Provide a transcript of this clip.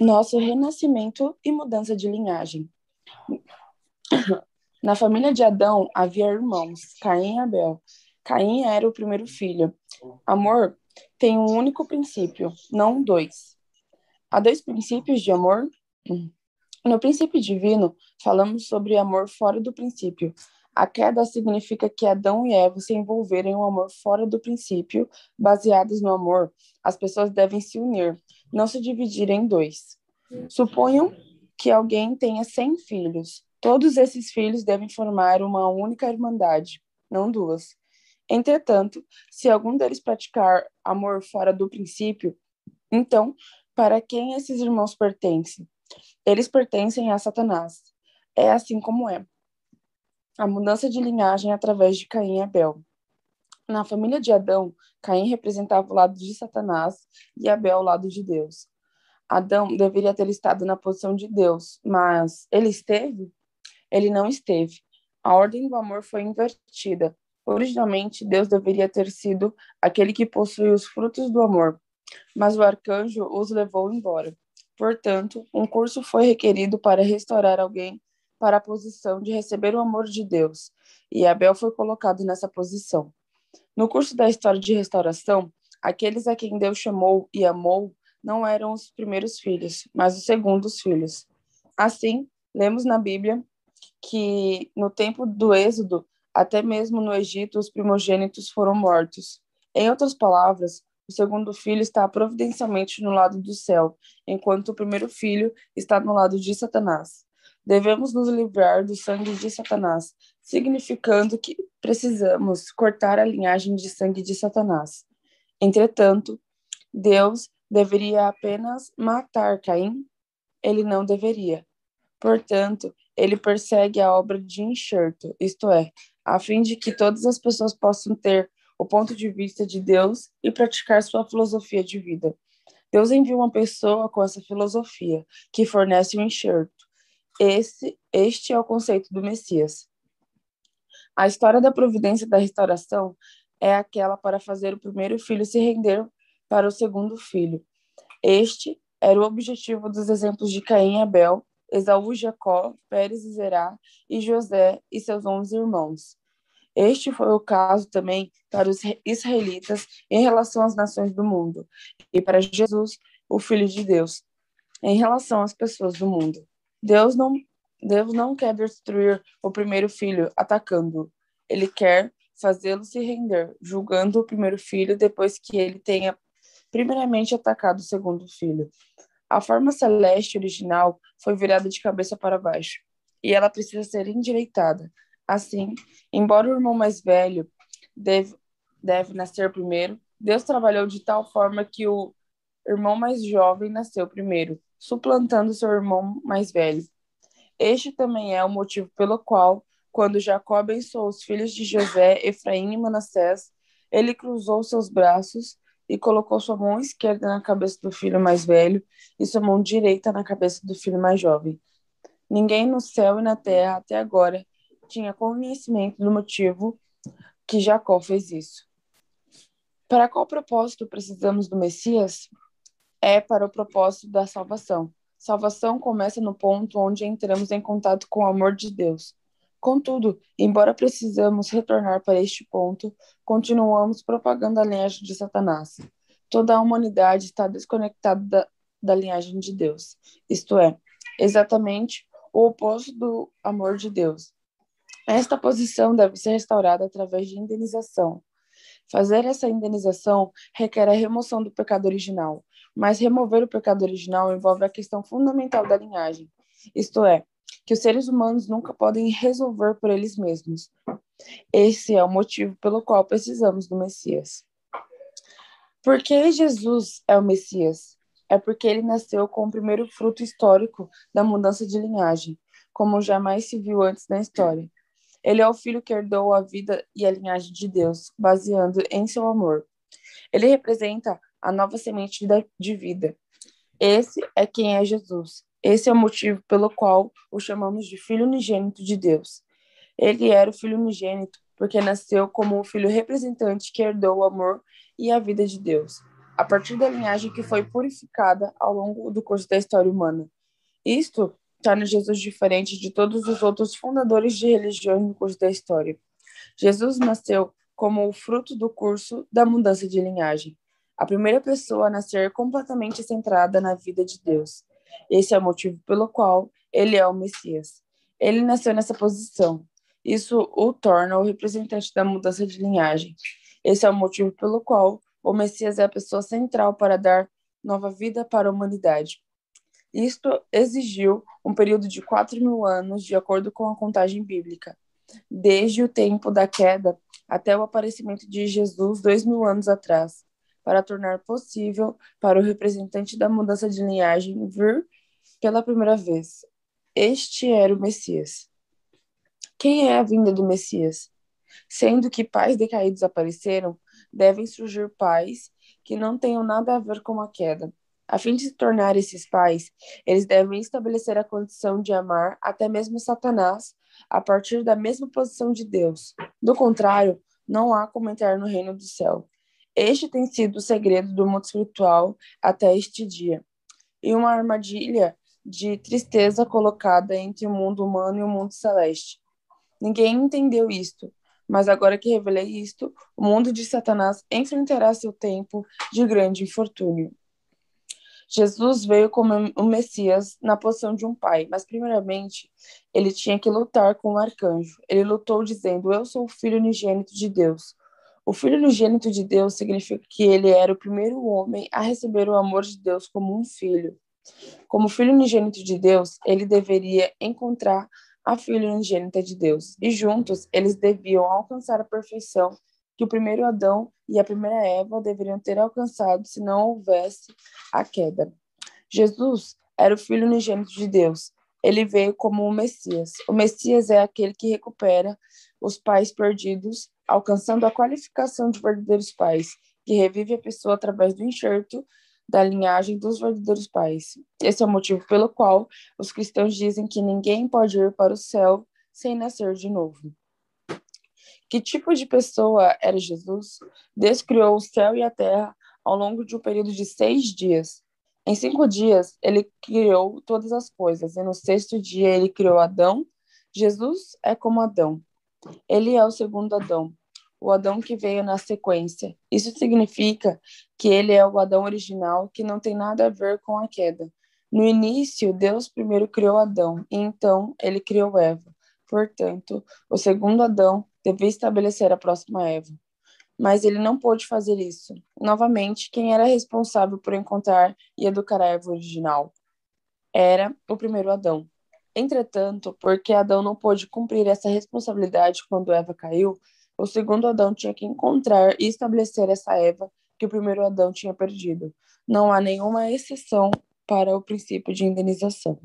nosso renascimento e mudança de linhagem. Na família de Adão havia irmãos, Caim e Abel. Caim era o primeiro filho. Amor tem um único princípio, não dois. Há dois princípios de amor? No princípio divino, falamos sobre amor fora do princípio. A queda significa que Adão e Eva se envolveram em um amor fora do princípio, baseados no amor. As pessoas devem se unir, não se dividir em dois. Suponham que alguém tenha 100 filhos. Todos esses filhos devem formar uma única irmandade, não duas. Entretanto, se algum deles praticar amor fora do princípio, então, para quem esses irmãos pertencem? Eles pertencem a Satanás. É assim como é. A mudança de linhagem através de Caim e Abel. Na família de Adão, Caim representava o lado de Satanás e Abel o lado de Deus. Adão deveria ter estado na posição de Deus, mas ele esteve? Ele não esteve. A ordem do amor foi invertida. Originalmente, Deus deveria ter sido aquele que possui os frutos do amor, mas o arcanjo os levou embora. Portanto, um curso foi requerido para restaurar alguém para a posição de receber o amor de Deus, e Abel foi colocado nessa posição. No curso da história de restauração, aqueles a quem Deus chamou e amou não eram os primeiros filhos, mas os segundos filhos. Assim, lemos na Bíblia que no tempo do Êxodo, até mesmo no Egito, os primogênitos foram mortos. Em outras palavras, o segundo filho está providencialmente no lado do céu, enquanto o primeiro filho está no lado de Satanás. Devemos nos livrar do sangue de Satanás, significando que precisamos cortar a linhagem de sangue de Satanás. Entretanto, Deus deveria apenas matar Caim? Ele não deveria. Portanto, ele persegue a obra de enxerto, isto é, a fim de que todas as pessoas possam ter o ponto de vista de Deus e praticar sua filosofia de vida. Deus envia uma pessoa com essa filosofia, que fornece um enxerto. Esse, este é o conceito do Messias. A história da providência da restauração é aquela para fazer o primeiro filho se render para o segundo filho. Este era o objetivo dos exemplos de Caim e Abel, Esaú, Jacó, Pérez e Zerá, e José e seus onze irmãos. Este foi o caso também para os israelitas em relação às nações do mundo, e para Jesus, o Filho de Deus, em relação às pessoas do mundo. Deus não, Deus não quer destruir o primeiro filho atacando-o. Ele quer fazê-lo se render, julgando o primeiro filho depois que ele tenha primeiramente atacado o segundo filho. A forma celeste original foi virada de cabeça para baixo, e ela precisa ser endireitada. Assim, embora o irmão mais velho deve, deve nascer primeiro, Deus trabalhou de tal forma que o irmão mais jovem nasceu primeiro, suplantando seu irmão mais velho. Este também é o motivo pelo qual, quando Jacó abençoou os filhos de José, Efraim e Manassés, ele cruzou seus braços e colocou sua mão esquerda na cabeça do filho mais velho e sua mão direita na cabeça do filho mais jovem. Ninguém no céu e na terra até agora tinha conhecimento do motivo que Jacó fez isso. Para qual propósito precisamos do Messias? É para o propósito da salvação. Salvação começa no ponto onde entramos em contato com o amor de Deus. Contudo, embora precisamos retornar para este ponto, continuamos propagando a linhagem de Satanás. Toda a humanidade está desconectada da, da linhagem de Deus, isto é, exatamente o oposto do amor de Deus. Esta posição deve ser restaurada através de indenização. Fazer essa indenização requer a remoção do pecado original, mas remover o pecado original envolve a questão fundamental da linhagem, isto é, que os seres humanos nunca podem resolver por eles mesmos. Esse é o motivo pelo qual precisamos do Messias. Por que Jesus é o Messias? É porque ele nasceu com o primeiro fruto histórico da mudança de linhagem, como jamais se viu antes na história. Ele é o filho que herdou a vida e a linhagem de Deus, baseando em seu amor. Ele representa a nova semente de vida. Esse é quem é Jesus. Esse é o motivo pelo qual o chamamos de Filho Unigênito de Deus. Ele era o Filho Unigênito porque nasceu como o filho representante que herdou o amor e a vida de Deus. a partir da linhagem que foi purificada ao longo do curso da história humana. Isto torna Jesus diferente de todos os outros fundadores de religiões no curso da história. Jesus nasceu como o fruto do curso da mudança de linhagem. A primeira pessoa a nascer completamente centrada na vida de Deus. Esse é o motivo pelo qual ele é o Messias. Ele nasceu nessa posição. Isso o torna o representante da mudança de linhagem. Esse é o motivo pelo qual o Messias é a pessoa central para dar nova vida para a humanidade. Isto exigiu um período de quatro mil anos, de acordo com a contagem bíblica, desde o tempo da queda até o aparecimento de Jesus dois mil anos atrás, para tornar possível para o representante da mudança de linhagem vir pela primeira vez. Este era o Messias. Quem é a vinda do Messias? Sendo que pais decaídos apareceram, devem surgir pais que não tenham nada a ver com a queda. A fim de se tornar esses pais, eles devem estabelecer a condição de amar até mesmo Satanás a partir da mesma posição de Deus. Do contrário, não há como entrar no reino do céu. Este tem sido o segredo do mundo espiritual até este dia. E uma armadilha de tristeza colocada entre o mundo humano e o mundo celeste. Ninguém entendeu isto, mas agora que revelei isto, o mundo de Satanás enfrentará seu tempo de grande infortúnio. Jesus veio como o Messias na posição de um pai, mas primeiramente ele tinha que lutar com o arcanjo. Ele lutou dizendo: Eu sou o filho unigênito de Deus. O filho unigênito de Deus significa que ele era o primeiro homem a receber o amor de Deus como um filho. Como filho unigênito de Deus, ele deveria encontrar a filha unigênita de Deus, e juntos eles deviam alcançar a perfeição que o primeiro Adão e a primeira Eva deveriam ter alcançado se não houvesse a queda. Jesus era o filho unigênito de Deus. Ele veio como o Messias. O Messias é aquele que recupera os pais perdidos, alcançando a qualificação de verdadeiros pais, que revive a pessoa através do enxerto da linhagem dos verdadeiros pais. Esse é o motivo pelo qual os cristãos dizem que ninguém pode ir para o céu sem nascer de novo. Que tipo de pessoa era Jesus? Deus criou o céu e a terra ao longo de um período de seis dias. Em cinco dias, ele criou todas as coisas, e no sexto dia, ele criou Adão. Jesus é como Adão. Ele é o segundo Adão o Adão que veio na sequência. Isso significa que ele é o Adão original, que não tem nada a ver com a queda. No início, Deus primeiro criou Adão, e então ele criou Eva. Portanto, o segundo Adão devia estabelecer a próxima Eva. Mas ele não pôde fazer isso. Novamente, quem era responsável por encontrar e educar a Eva original? Era o primeiro Adão. Entretanto, porque Adão não pôde cumprir essa responsabilidade quando Eva caiu, o segundo Adão tinha que encontrar e estabelecer essa Eva que o primeiro Adão tinha perdido. Não há nenhuma exceção para o princípio de indenização.